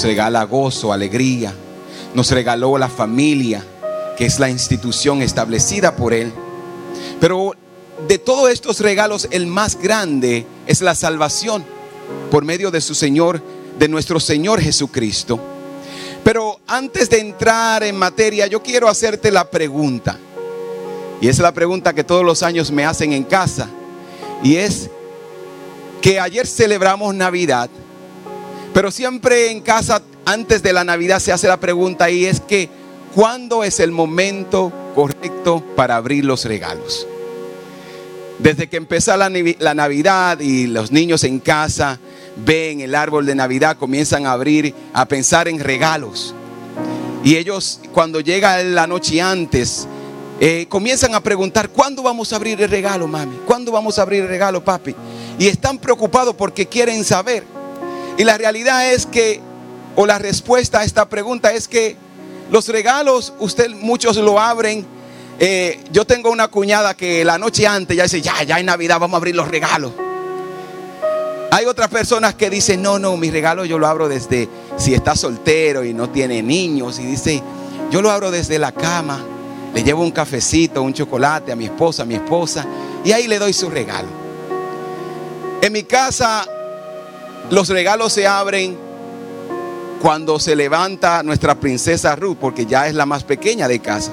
nos regala gozo, alegría, nos regaló la familia, que es la institución establecida por Él. Pero de todos estos regalos, el más grande es la salvación por medio de su Señor, de nuestro Señor Jesucristo. Pero antes de entrar en materia, yo quiero hacerte la pregunta. Y es la pregunta que todos los años me hacen en casa. Y es que ayer celebramos Navidad, pero siempre en casa antes de la Navidad se hace la pregunta y es que ¿cuándo es el momento correcto para abrir los regalos? Desde que empieza la, Navidad y los niños en casa ven el árbol de Navidad, comienzan a abrir, a pensar en regalos. Y ellos cuando llega la noche antes, eh, comienzan a preguntar, ¿cuándo vamos a abrir el regalo, mami? ¿Cuándo vamos a abrir el regalo, papi? Y están preocupados porque quieren saber. Y la realidad es que, o la respuesta a esta pregunta es que los regalos, usted muchos lo abren. Eh, yo tengo una cuñada que la noche antes ya dice, ya, ya en Navidad vamos a abrir los regalos. Hay otras personas que dicen, no, no, mi regalo yo lo abro desde, si está soltero y no tiene niños, y dice, yo lo abro desde la cama, le llevo un cafecito, un chocolate a mi esposa, a mi esposa, y ahí le doy su regalo. En mi casa, los regalos se abren cuando se levanta nuestra princesa Ruth, porque ya es la más pequeña de casa.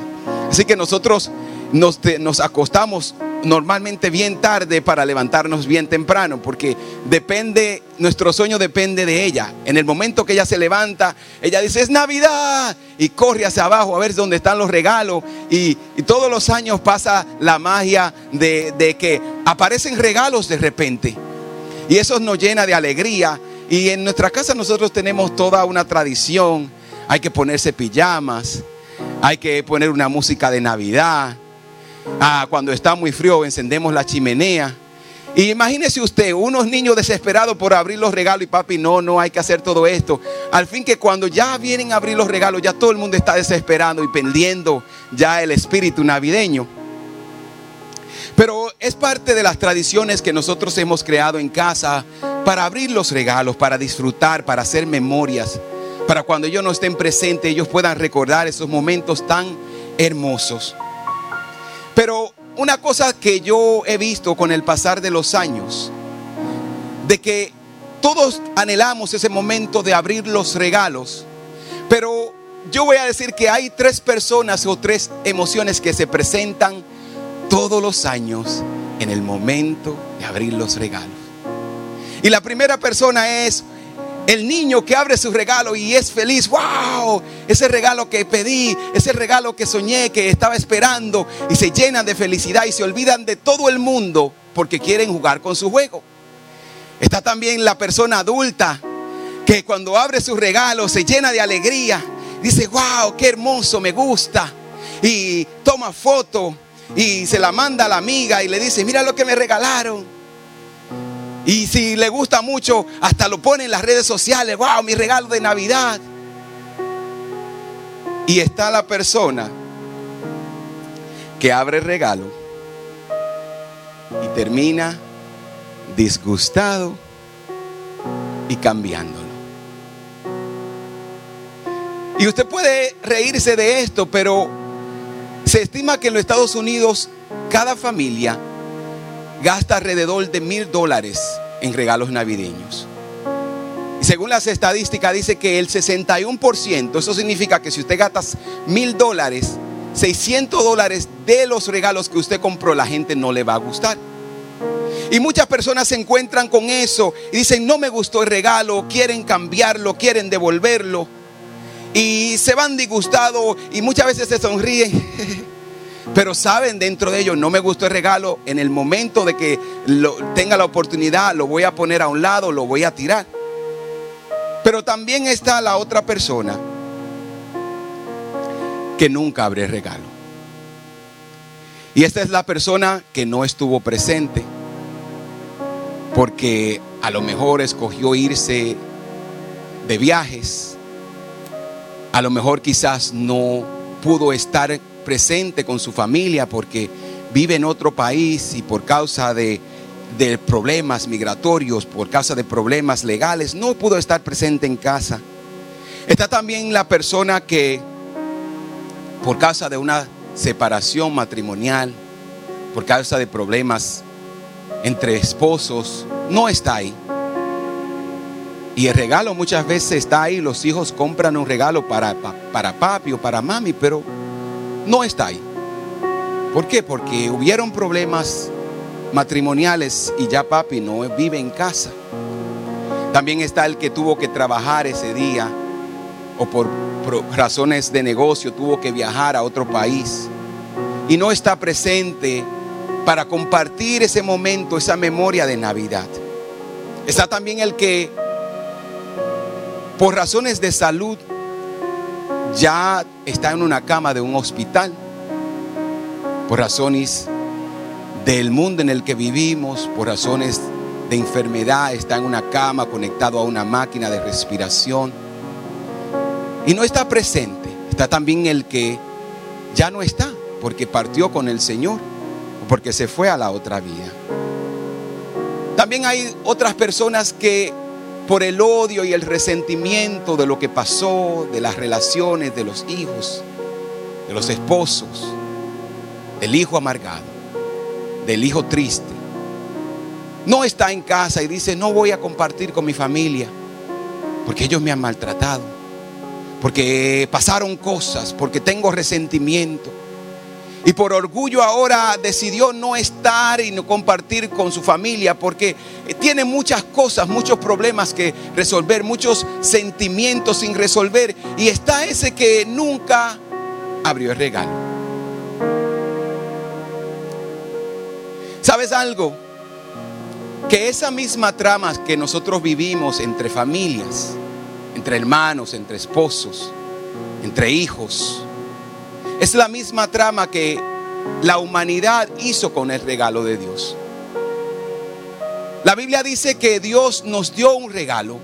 Así que nosotros nos, acostamos normalmente bien tarde para levantarnos bien temprano, porque depende, nuestro sueño depende de ella. En el momento que ella se levanta, ella dice, es Navidad, y corre hacia abajo a ver dónde están los regalos. Y, todos los años pasa la magia de que aparecen regalos de repente. Y eso nos llena de alegría. Y en nuestra casa nosotros tenemos toda una tradición. Hay que ponerse pijamas, hay que poner una música de Navidad Ah, cuando está muy frío encendemos la chimenea. Y imagínese usted, unos niños desesperados por abrir los regalos y papi, no, no hay que hacer todo esto. Al fin que cuando ya vienen a abrir los regalos, ya todo el mundo está desesperando y pendiendo ya el espíritu navideño. Pero es parte de las tradiciones que nosotros hemos creado en casa para abrir los regalos, para disfrutar, para hacer memorias, para cuando ellos no estén presentes, ellos puedan recordar esos momentos tan hermosos. Pero una cosa que yo he visto con el pasar de los años, de que todos anhelamos ese momento de abrir los regalos, pero yo voy a decir que hay tres personas o tres emociones que se presentan todos los años en el momento de abrir los regalos. Y la primera persona es el niño que abre su regalo y es feliz, wow, ese regalo que pedí, ese regalo que soñé, que estaba esperando, y se llenan de felicidad y se olvidan de todo el mundo porque quieren jugar con su juego. Está también la persona adulta que cuando abre su regalo se llena de alegría, dice, wow, qué hermoso, me gusta, y toma foto y se la manda a la amiga y le dice, mira lo que me regalaron. Y si le gusta mucho, hasta lo pone en las redes sociales. Wow, mi regalo de Navidad. Y está la persona que abre el regalo y termina disgustado y cambiándolo. Y usted puede reírse de esto, pero se estima que en los Estados Unidos cada familia gasta alrededor de mil dólares en regalos navideños. Y según las estadísticas dice que el 61%, eso significa que si usted gasta mil dólares, 600 dólares de los regalos que usted compró, la gente no le va a gustar. Y muchas personas se encuentran con eso y dicen, no me gustó el regalo, quieren cambiarlo, quieren devolverlo. Y se van disgustados y muchas veces se sonríen. Pero saben dentro de ellos, no me gustó el regalo, en el momento de que tenga la oportunidad, lo voy a poner a un lado, lo voy a tirar. Pero también está la otra persona que nunca abre regalo. Y esta es la persona que no estuvo presente porque a lo mejor escogió irse de viajes, a lo mejor quizás no pudo estar presente con su familia porque vive en otro país y por causa de, problemas migratorios, por causa de problemas legales, no pudo estar presente en casa. Está también la persona que por causa de una separación matrimonial, por causa de problemas entre esposos, no está ahí. Y el regalo muchas veces está ahí, los hijos compran un regalo para, para papi o para mami, pero no está ahí. ¿Por qué? Porque hubieron problemas matrimoniales y ya papi no vive en casa. También está el que tuvo que trabajar ese día o por razones de negocio tuvo que viajar a otro país y no está presente para compartir ese momento, esa memoria de Navidad. Está también el que por razones de salud ya está en una cama de un hospital, por razones del mundo en el que vivimos, por razones de enfermedad, está en una cama conectado a una máquina de respiración y no está presente. Está también el que ya no está porque partió con el Señor porque se fue a la otra vida. También hay otras personas que por el odio y el resentimiento de lo que pasó, de las relaciones de los hijos, de los esposos, del hijo amargado, del hijo triste, no está en casa y dice, no voy a compartir con mi familia, porque ellos me han maltratado porque pasaron cosas, porque tengo resentimiento. Y por orgullo ahora decidió no estar y no compartir con su familia porque tiene muchas cosas, muchos problemas que resolver, muchos sentimientos sin resolver. Y está ese que nunca abrió el regalo. ¿Sabes algo? Que esa misma trama que nosotros vivimos entre familias, entre hermanos, entre esposos, entre hijos. Es la misma trama que la humanidad hizo con el regalo de Dios. La Biblia dice que Dios nos dio un regalo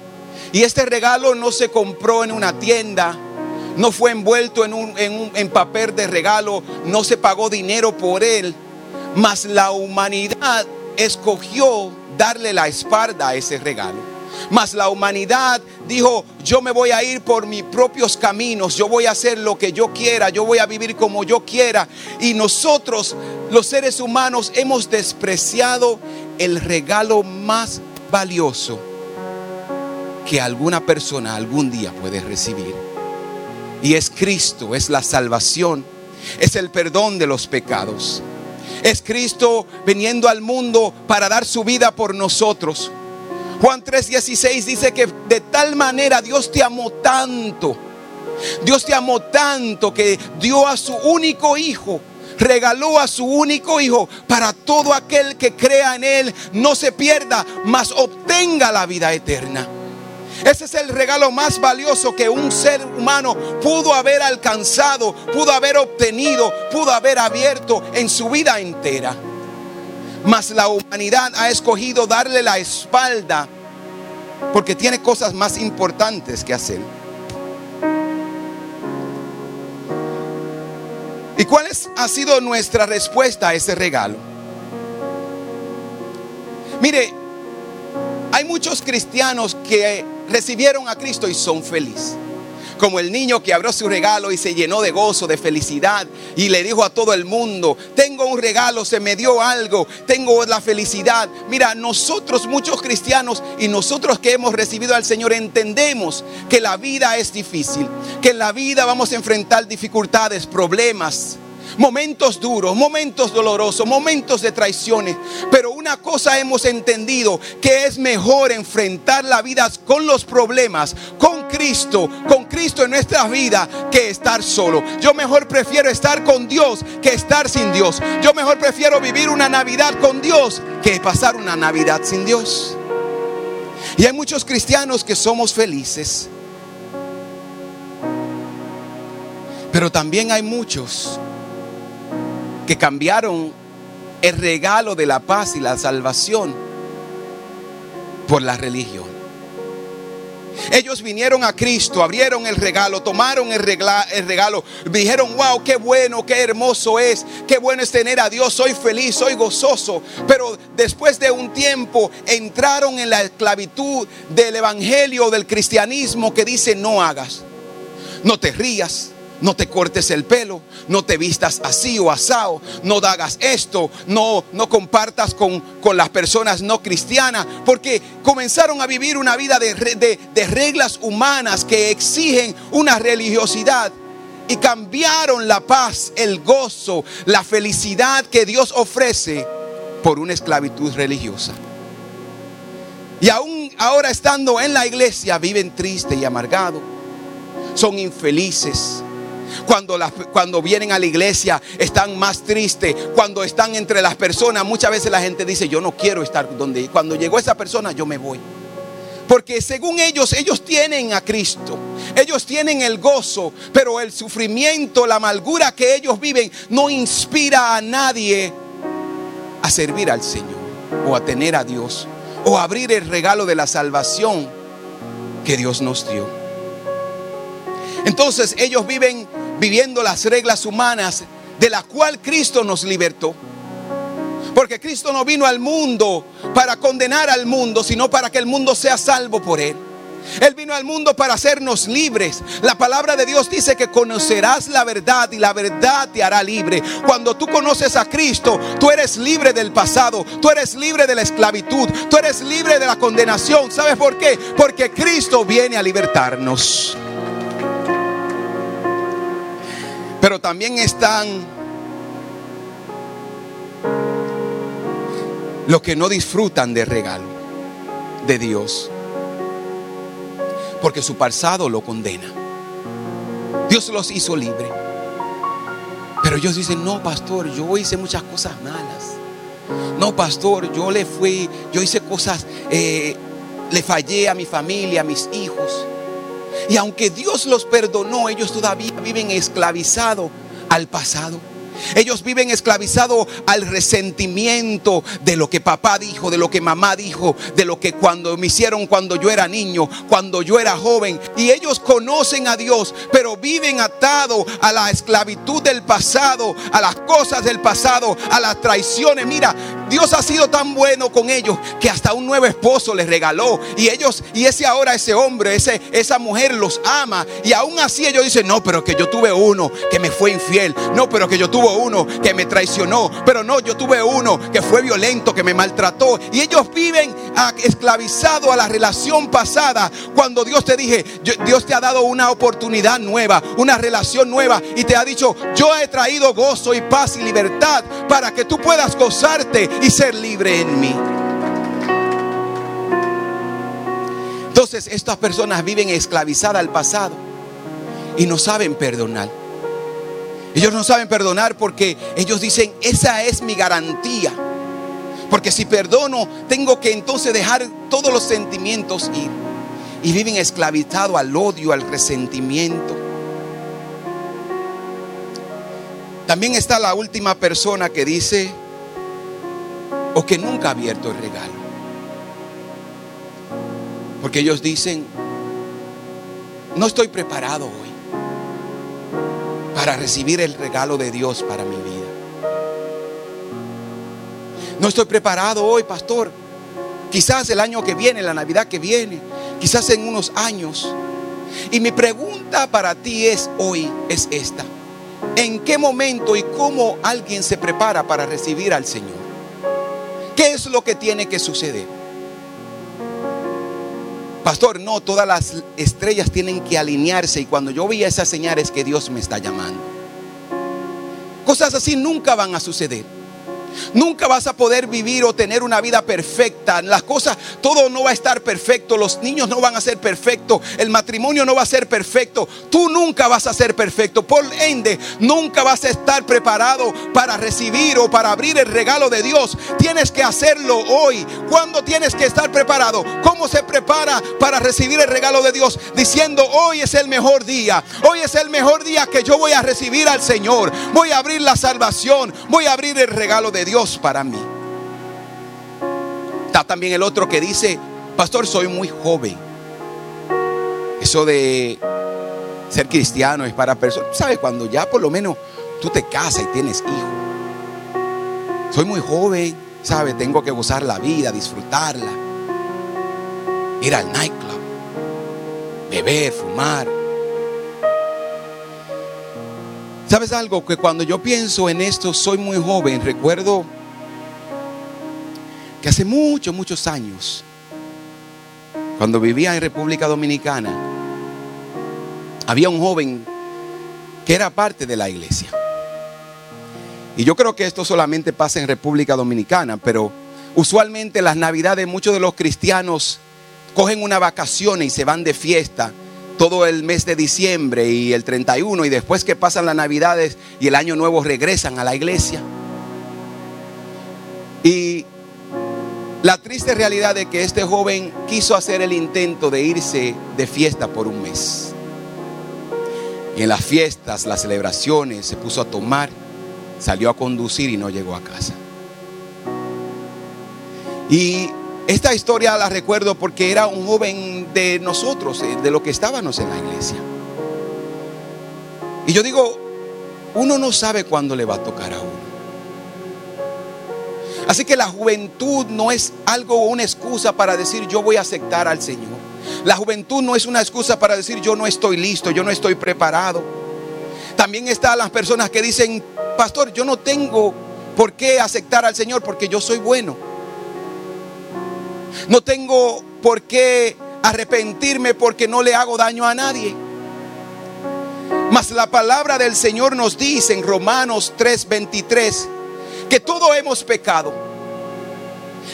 y este regalo no se compró en una tienda, no fue envuelto en, un, en, papel de regalo, no se pagó dinero por él, mas la humanidad escogió darle la espalda a ese regalo. Mas la humanidad dijo, yo me voy a ir por mis propios caminos, yo voy a hacer lo que yo quiera, yo voy a vivir como yo quiera. Y nosotros, los seres humanos, hemos despreciado el regalo más valioso que alguna persona algún día puede recibir. Y es Cristo, es la salvación, es el perdón de los pecados. Es Cristo viniendo al mundo para dar su vida por nosotros. Juan 3:16 dice que de tal manera Dios te amó tanto. Dios te amó tanto que dio a su único hijo regaló a su único hijo para todo aquel que crea en él no se pierda, mas obtenga la vida eterna. Ese es el regalo más valioso que un ser humano pudo haber alcanzado, pudo haber obtenido, pudo haber abierto en su vida entera. Mas la humanidad ha escogido darle la espalda porque tiene cosas más importantes que hacer. ¿Y cuál ha sido nuestra respuesta a ese regalo? Mire, hay muchos cristianos que recibieron a Cristo y son felices como el niño que abrió su regalo y se llenó de gozo, de felicidad y le dijo a todo el mundo, tengo un regalo, se me dio algo, tengo la felicidad. Mira, nosotros muchos cristianos y nosotros que hemos recibido al Señor entendemos que la vida es difícil, que en la vida vamos a enfrentar dificultades, problemas, momentos duros, momentos dolorosos, momentos de traiciones. Pero una cosa hemos entendido, que es mejor enfrentar la vida con los problemas, con Cristo, con Cristo en nuestra vida, que estar solo. Yo mejor prefiero estar con Dios que estar sin Dios. Yo mejor prefiero vivir una Navidad con Dios que pasar una Navidad sin Dios. Y hay muchos cristianos que somos felices. Pero también hay muchos que cambiaron el regalo de la paz y la salvación por la religión. Ellos vinieron a Cristo, abrieron el regalo, tomaron el, el, regalo, dijeron, wow, qué bueno, qué hermoso es, qué bueno es tener a Dios, soy feliz, soy gozoso. Pero después de un tiempo entraron en la esclavitud del evangelio, del cristianismo que dice, no hagas, no te rías, no te cortes el pelo, no te vistas así o asado, no hagas esto, no, no compartas con, con, las personas no cristianas, porque comenzaron a vivir una vida de, de, de reglas humanas que exigen una religiosidad y cambiaron la paz, el gozo, la felicidad que Dios ofrece por una esclavitud religiosa. Y aún ahora estando en la iglesia viven triste y amargado. Son infelices. Cuando, cuando vienen a la iglesia están más tristes. Cuando están entre las personas, muchas veces la gente dice, yo no quiero estar donde... Cuando llegó esa persona, yo me voy. Porque según ellos, ellos tienen a Cristo. Ellos tienen el gozo, pero el sufrimiento, la amargura que ellos viven no inspira a nadie a servir al Señor o a tener a Dios o abrir el regalo de la salvación que Dios nos dio. Entonces ellos viven viviendo las reglas humanas de la cual Cristo nos libertó. Porque Cristo no vino al mundo para condenar al mundo, sino para que el mundo sea salvo por él. Él vino al mundo para hacernos libres. La palabra de Dios dice que conocerás la verdad y la verdad te hará libre. Cuando tú conoces a Cristo, tú eres libre del pasado, tú eres libre de la esclavitud, tú eres libre de la condenación. ¿Sabes por qué? Porque Cristo viene a libertarnos. Pero también están los que no disfrutan del regalo de Dios porque su pasado lo condena. Dios los hizo libre. Pero ellos dicen, no, pastor, yo hice muchas cosas malas. No, pastor, yo le fui, yo hice cosas, eh, le fallé a mi familia, a mis hijos. Y aunque Dios los perdonó, ellos todavía viven esclavizados al pasado. Ellos viven esclavizados al resentimiento de lo que papá dijo, de lo que mamá dijo, de lo que cuando me hicieron cuando yo era niño, cuando yo era joven. Y ellos conocen a Dios, pero viven atados a la esclavitud del pasado, a las cosas del pasado, a las traiciones. Mira, Dios ha sido tan bueno con ellos que hasta un nuevo esposo les regaló. Y ellos, y ese ahora, ese hombre, ese, esa mujer los ama. Y aún así ellos dicen, no, pero que yo tuve uno que me fue infiel. No, pero que yo tuve uno que me traicionó, pero no, yo tuve uno que fue violento, que me maltrató. Y ellos viven esclavizados a la relación pasada. Cuando Dios te dije, Dios te ha dado una oportunidad nueva, una relación nueva y te ha dicho, yo he traído gozo y paz y libertad para que tú puedas gozarte y ser libre en mí. Entonces estas personas viven esclavizadas al pasado y no saben perdonar. Ellos no saben perdonar porque ellos dicen, esa es mi garantía. Porque si perdono, tengo que entonces dejar todos los sentimientos ir. Y viven esclavizados al odio, al resentimiento. También está la última persona que dice, o que nunca ha abierto el regalo. Porque ellos dicen, no estoy preparado hoy para recibir el regalo de Dios para mi vida. No estoy preparado hoy, pastor. Quizás el año que viene, la Navidad que viene, quizás en unos años. Y mi pregunta para ti es hoy, es esta. ¿En qué momento y cómo alguien se prepara para recibir al Señor? ¿Qué es lo que tiene que suceder? Pastor, no, todas las estrellas tienen que alinearse y cuando yo veía esas señales que Dios me está llamando. Cosas así nunca van a suceder. Nunca vas a poder vivir o tener una vida perfecta. Las cosas, todo no va a estar perfecto. Los niños no van a ser perfectos. El matrimonio no va a ser perfecto. Tú nunca vas a ser perfecto. Por ende, nunca vas a estar preparado para recibir o para abrir el regalo de Dios. Tienes que hacerlo hoy. ¿Cuándo tienes que estar preparado? ¿Cómo se prepara para recibir el regalo de Dios? Diciendo, hoy es el mejor día. Hoy es el mejor día que yo voy a recibir al Señor. Voy a abrir la salvación. Voy a abrir el regalo de Dios para mí. Está también el otro que dice, pastor, soy muy joven. Eso de ser cristiano es para personas, ¿sabes? Cuando ya por lo menos tú te casas y tienes hijos. Soy muy joven, ¿sabes? Tengo que gozar la vida, disfrutarla. Ir al nightclub, beber, fumar. ¿Sabes algo? Que cuando yo pienso en esto, soy muy joven. Recuerdo que hace muchos, muchos años, cuando vivía en República Dominicana, había un joven que era parte de la iglesia. Y yo creo que esto solamente pasa en República Dominicana, pero usualmente las navidades muchos de los cristianos cogen una vacación y se van de fiesta todo el mes de diciembre y el 31 y después que pasan las navidades y el año nuevo regresan a la iglesia. Y la triste realidad de que este joven quiso hacer el intento de irse de fiesta por un mes. Y en las fiestas, las celebraciones, se puso a tomar salió a conducir y no llegó a casa. Y esta historia la recuerdo porque era un joven de nosotros, eh, de lo que estábamos en la iglesia. Y yo digo, uno no sabe cuándo le va a tocar a uno. Así que la juventud no es algo o una excusa para decir yo voy a aceptar al Señor. La juventud no es una excusa para decir yo no estoy listo, yo no estoy preparado. También están las personas que dicen pastor, yo no tengo por qué aceptar al Señor porque yo soy bueno. No tengo por qué arrepentirme porque no le hago daño a nadie. Mas la palabra del Señor nos dice en Romanos 3:23 que todo hemos pecado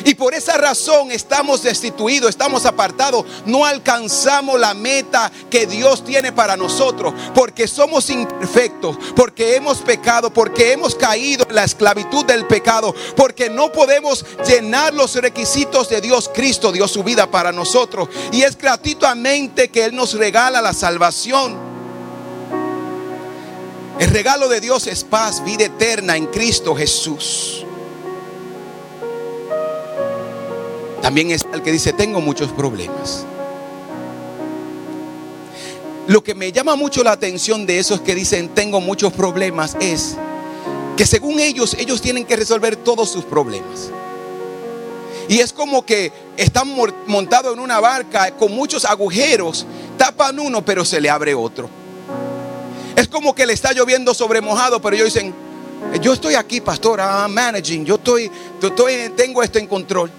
y por esa razón estamos destituidos, estamos apartados, no alcanzamos la meta que Dios tiene para nosotros, porque somos imperfectos, porque hemos pecado, porque hemos caído en la esclavitud del pecado, porque no podemos llenar los requisitos de Dios. Cristo dio su vida para nosotros y es gratuitamente que Él nos regala la salvación. El regalo de Dios es paz, vida eterna en Cristo Jesús. También es el que dice, tengo muchos problemas. Lo que me llama mucho la atención de esos que dicen, tengo muchos problemas, es que según ellos, ellos tienen que resolver todos sus problemas. Y es como que están montados en una barca con muchos agujeros, tapan uno, pero se le abre otro. Es como que le está lloviendo sobre mojado, pero ellos dicen, yo estoy aquí, pastor, I'm managing, yo estoy, estoy, tengo esto en control.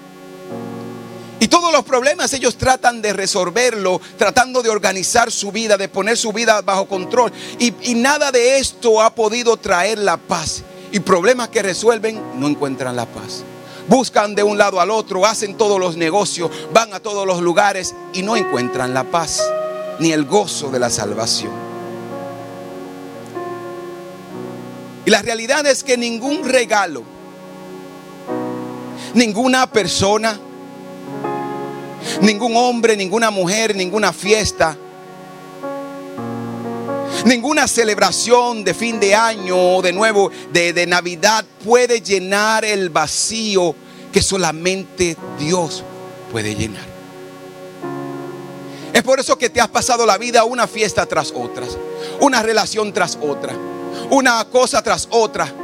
Y todos los problemas ellos tratan de resolverlo, tratando de organizar su vida, de poner su vida bajo control. Y, nada de esto ha podido traer la paz. Y problemas que resuelven no encuentran la paz. Buscan de un lado al otro, hacen todos los negocios, van a todos los lugares y no encuentran la paz ni el gozo de la salvación. Y la realidad es que ningún regalo, ninguna persona, Ningún hombre, ninguna mujer, ninguna fiesta, ninguna celebración de fin de año o de nuevo de, de Navidad puede llenar el vacío que solamente Dios puede llenar. Es por eso que te has pasado la vida una fiesta tras otra, una relación tras otra, una cosa tras otra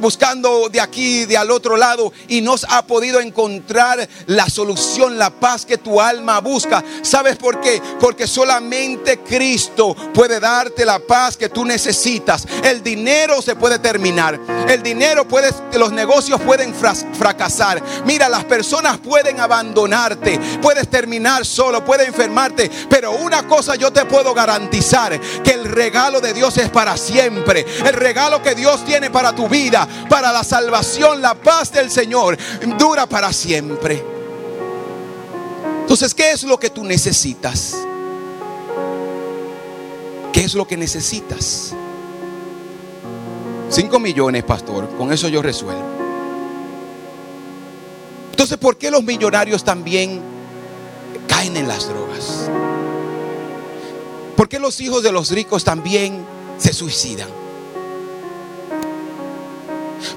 buscando de aquí, de al otro lado y no ha podido encontrar la solución, la paz que tu alma busca. ¿Sabes por qué? Porque solamente Cristo puede darte la paz que tú necesitas. El dinero se puede terminar. El dinero puede, los negocios pueden fracasar. Mira, las personas pueden abandonarte. Puedes terminar solo, puedes enfermarte. Pero una cosa yo te puedo garantizar, que el regalo de Dios es para siempre. El regalo que Dios tiene para tu vida vida, para la salvación, la paz del Señor, dura para siempre. Entonces, ¿qué es lo que tú necesitas? ¿Qué es lo que necesitas? Cinco millones, pastor, con eso yo resuelvo. Entonces, ¿por qué los millonarios también caen en las drogas? ¿Por qué los hijos de los ricos también se suicidan?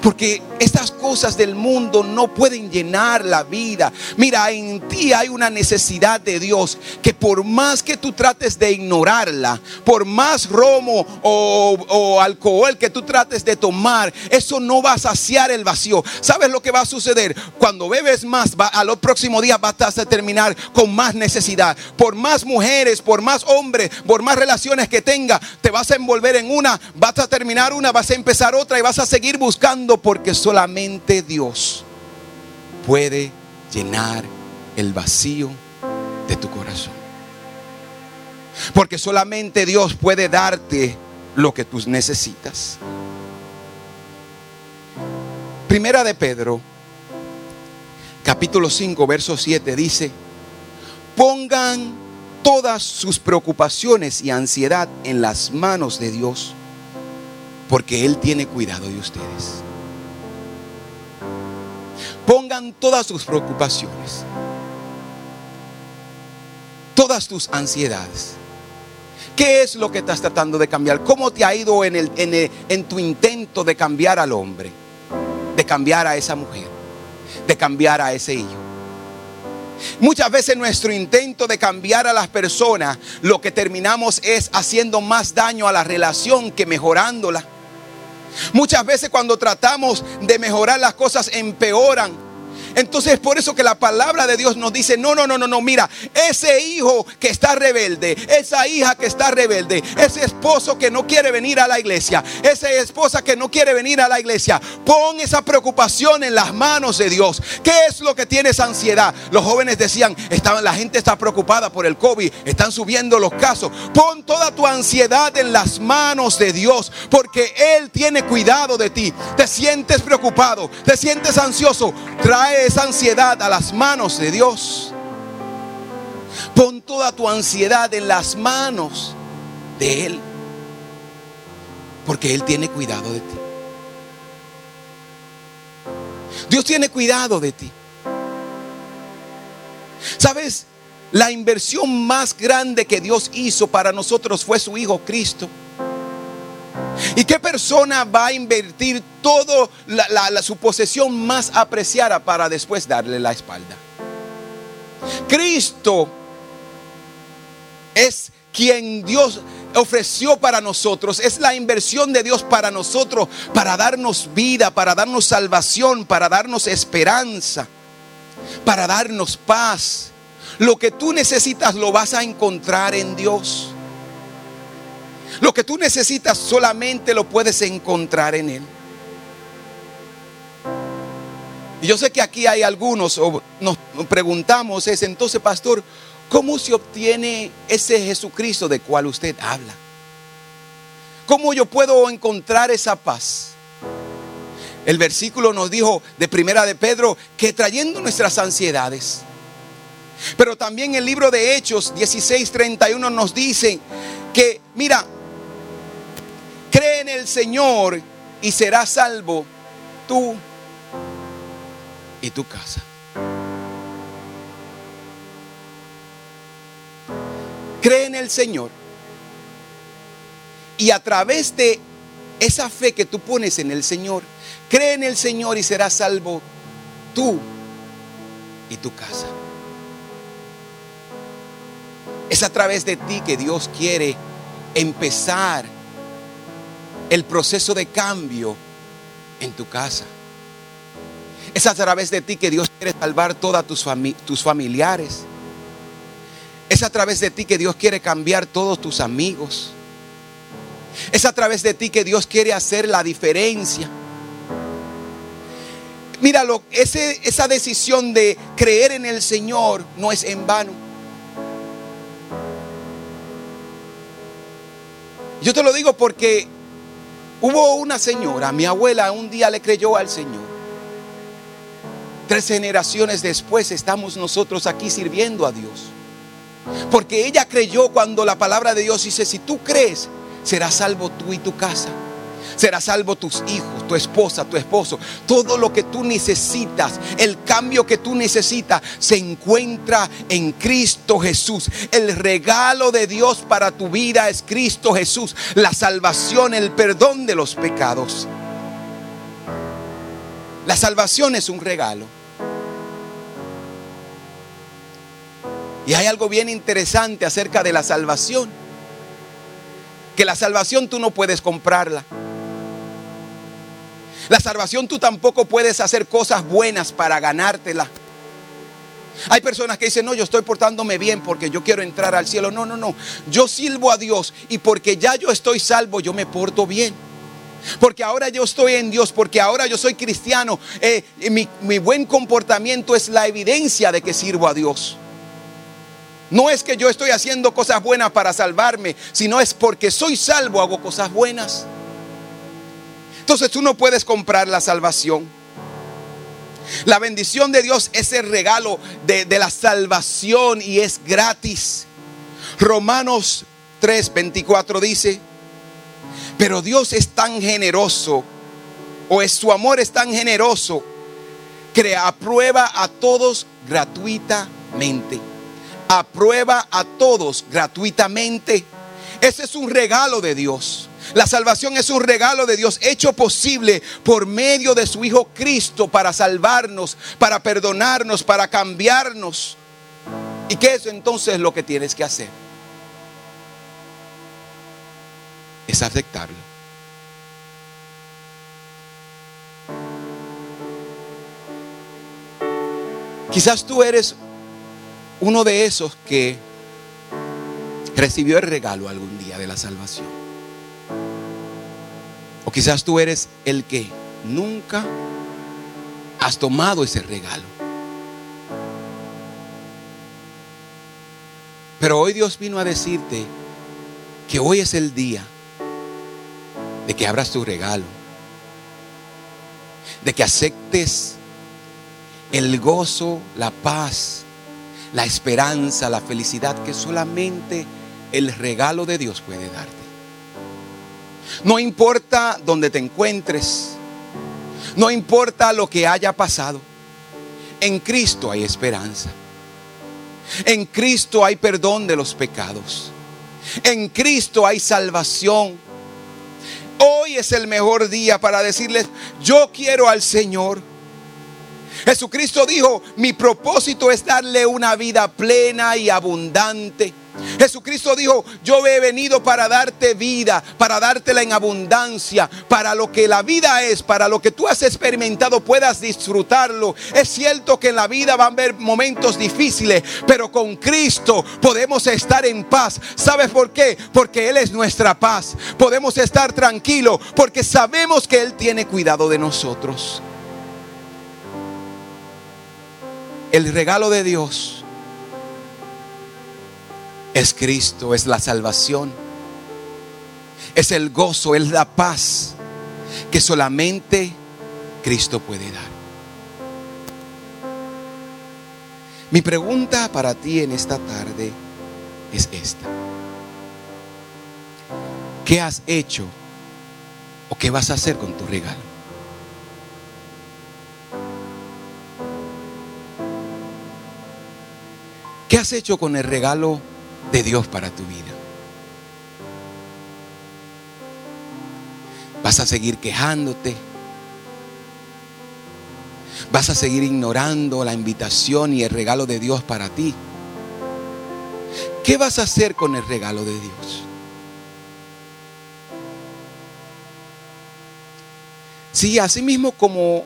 Porque estas cosas del mundo no pueden llenar la vida. Mira, en ti hay una necesidad de Dios que por más que tú trates de ignorarla, por más romo o, alcohol que tú trates de tomar, eso no va a saciar el vacío. ¿Sabes lo que va a suceder? Cuando bebes más, va, a los próximos días vas a terminar con más necesidad. Por más mujeres, por más hombres, por más relaciones que tenga, te vas a envolver en una, vas a terminar una, vas a empezar otra y vas a seguir buscando porque solamente Dios puede llenar el vacío de tu corazón. Porque solamente Dios puede darte lo que tú necesitas. Primera de Pedro, capítulo 5, verso 7 dice, pongan todas sus preocupaciones y ansiedad en las manos de Dios, porque Él tiene cuidado de ustedes pongan todas sus preocupaciones, todas tus ansiedades. ¿Qué es lo que estás tratando de cambiar? ¿Cómo te ha ido en, el, en, en tu intento de cambiar al hombre? De cambiar a esa mujer, de cambiar a ese hijo. Muchas veces nuestro intento de cambiar a las personas, lo que terminamos es haciendo más daño a la relación que mejorándola. Muchas veces cuando tratamos de mejorar las cosas empeoran. Entonces es por eso que la palabra de Dios nos dice, no, no, no, no, no, mira, ese hijo que está rebelde, esa hija que está rebelde, ese esposo que no quiere venir a la iglesia, esa esposa que no quiere venir a la iglesia, pon esa preocupación en las manos de Dios. ¿Qué es lo que tienes ansiedad? Los jóvenes decían, la gente está preocupada por el COVID, están subiendo los casos. Pon toda tu ansiedad en las manos de Dios, porque Él tiene cuidado de ti. Te sientes preocupado, te sientes ansioso, trae esa ansiedad a las manos de Dios. Pon toda tu ansiedad en las manos de Él. Porque Él tiene cuidado de ti. Dios tiene cuidado de ti. ¿Sabes? La inversión más grande que Dios hizo para nosotros fue su Hijo Cristo. ¿Y qué persona va a invertir toda su posesión más apreciada para después darle la espalda? Cristo es quien Dios ofreció para nosotros, es la inversión de Dios para nosotros, para darnos vida, para darnos salvación, para darnos esperanza, para darnos paz. Lo que tú necesitas lo vas a encontrar en Dios. Lo que tú necesitas solamente lo puedes encontrar en Él. Y yo sé que aquí hay algunos, o nos preguntamos, es entonces, pastor, ¿cómo se obtiene ese Jesucristo de cual usted habla? ¿Cómo yo puedo encontrar esa paz? El versículo nos dijo de primera de Pedro que trayendo nuestras ansiedades. Pero también el libro de Hechos 16:31 nos dice que, mira, Cree en el Señor y serás salvo tú y tu casa. Cree en el Señor. Y a través de esa fe que tú pones en el Señor, cree en el Señor y serás salvo tú y tu casa. Es a través de ti que Dios quiere empezar el proceso de cambio en tu casa. Es a través de ti que Dios quiere salvar todas tus, familiares. Es a través de ti que Dios quiere cambiar todos tus amigos. Es a través de ti que Dios quiere hacer la diferencia. Míralo, esa decisión de creer en el Señor no es en vano. Yo te lo digo porque Hubo una señora, mi abuela un día le creyó al Señor. Tres generaciones después estamos nosotros aquí sirviendo a Dios. Porque ella creyó cuando la palabra de Dios dice, si tú crees, serás salvo tú y tu casa. Serás salvo tus hijos, tu esposa, tu esposo. Todo lo que tú necesitas, el cambio que tú necesitas, se encuentra en Cristo Jesús. El regalo de Dios para tu vida es Cristo Jesús. La salvación, el perdón de los pecados. La salvación es un regalo. Y hay algo bien interesante acerca de la salvación. Que la salvación tú no puedes comprarla. La salvación tú tampoco puedes hacer cosas buenas para ganártela. Hay personas que dicen, no, yo estoy portándome bien porque yo quiero entrar al cielo. No, no, no. Yo sirvo a Dios y porque ya yo estoy salvo, yo me porto bien. Porque ahora yo estoy en Dios, porque ahora yo soy cristiano. Eh, mi, mi buen comportamiento es la evidencia de que sirvo a Dios. No es que yo estoy haciendo cosas buenas para salvarme, sino es porque soy salvo, hago cosas buenas. Entonces tú no puedes comprar la salvación. La bendición de Dios es el regalo de, la salvación y es gratis. Romanos 3, 24 dice, pero Dios es tan generoso, o es su amor es tan generoso, que aprueba a todos gratuitamente aprueba a todos gratuitamente. Ese es un regalo de Dios. La salvación es un regalo de Dios hecho posible por medio de su Hijo Cristo para salvarnos, para perdonarnos, para cambiarnos. ¿Y qué es entonces lo que tienes que hacer? Es aceptarlo. Quizás tú eres uno de esos que recibió el regalo algún día de la salvación. O quizás tú eres el que nunca has tomado ese regalo. Pero hoy Dios vino a decirte que hoy es el día de que abras tu regalo, de que aceptes el gozo, la paz, la esperanza, la felicidad que solamente el regalo de Dios puede darte. No importa donde te encuentres, no importa lo que haya pasado, en Cristo hay esperanza. En Cristo hay perdón de los pecados. En Cristo hay salvación. Hoy es el mejor día para decirles, yo quiero al Señor. Jesucristo dijo, mi propósito es darle una vida plena y abundante. Jesucristo dijo, yo he venido para darte vida, para dártela en abundancia, para lo que la vida es, para lo que tú has experimentado puedas disfrutarlo. Es cierto que en la vida van a haber momentos difíciles, pero con Cristo podemos estar en paz. ¿Sabes por qué? Porque Él es nuestra paz. Podemos estar tranquilos porque sabemos que Él tiene cuidado de nosotros. El regalo de Dios es Cristo, es la salvación, es el gozo, es la paz que solamente Cristo puede dar. Mi pregunta para ti en esta tarde es esta. ¿Qué has hecho o qué vas a hacer con tu regalo? ¿Qué has hecho con el regalo de Dios para tu vida? ¿Vas a seguir quejándote? ¿Vas a seguir ignorando la invitación y el regalo de Dios para ti? ¿Qué vas a hacer con el regalo de Dios? Sí, así mismo como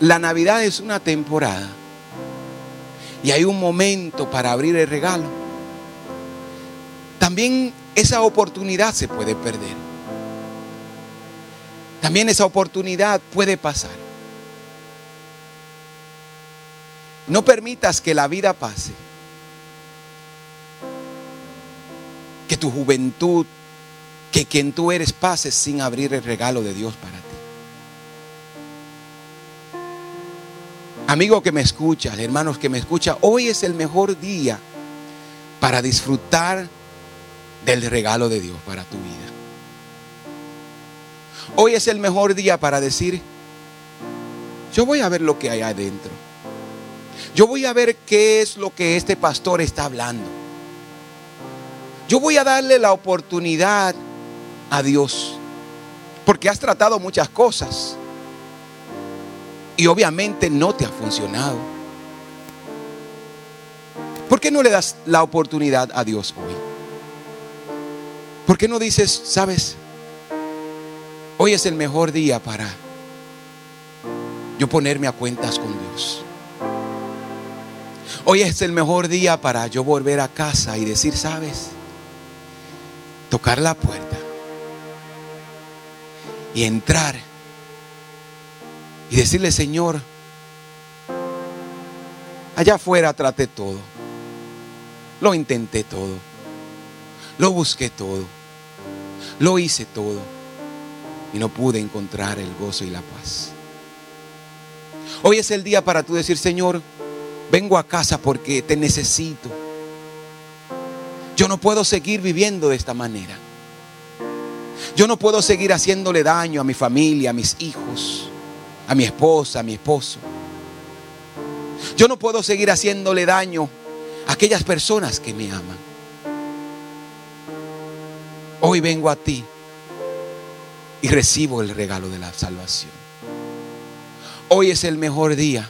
la Navidad es una temporada, y hay un momento para abrir el regalo, también esa oportunidad se puede perder. También esa oportunidad puede pasar. No permitas que la vida pase. Que tu juventud, que quien tú eres pase sin abrir el regalo de Dios para ti. Amigo que me escuchas, hermanos que me escuchan, hoy es el mejor día para disfrutar del regalo de Dios para tu vida. Hoy es el mejor día para decir, yo voy a ver lo que hay adentro. Yo voy a ver qué es lo que este pastor está hablando. Yo voy a darle la oportunidad a Dios. Porque has tratado muchas cosas. Y obviamente no te ha funcionado. ¿Por qué no le das la oportunidad a Dios hoy? ¿Por qué no dices, sabes, hoy es el mejor día para yo ponerme a cuentas con Dios? Hoy es el mejor día para yo volver a casa y decir, sabes, tocar la puerta y entrar y decirle, Señor, allá afuera traté todo, lo intenté todo, lo busqué todo, lo hice todo y no pude encontrar el gozo y la paz. Hoy es el día para tú decir, Señor, vengo a casa porque te necesito. Yo no puedo seguir viviendo de esta manera. Yo no puedo seguir haciéndole daño a mi familia, a mis hijos, a mi esposa, a mi esposo. Yo no puedo seguir haciéndole daño a aquellas personas que me aman. Hoy vengo a ti y recibo el regalo de la salvación. Hoy es el mejor día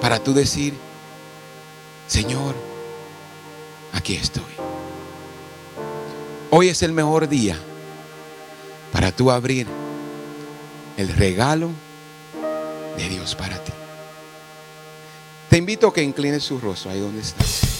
para tú decir, Señor, aquí estoy. Hoy es el mejor día para tú abrir el regalo de Dios para ti. Te invito a que inclines su rostro ahí donde estás.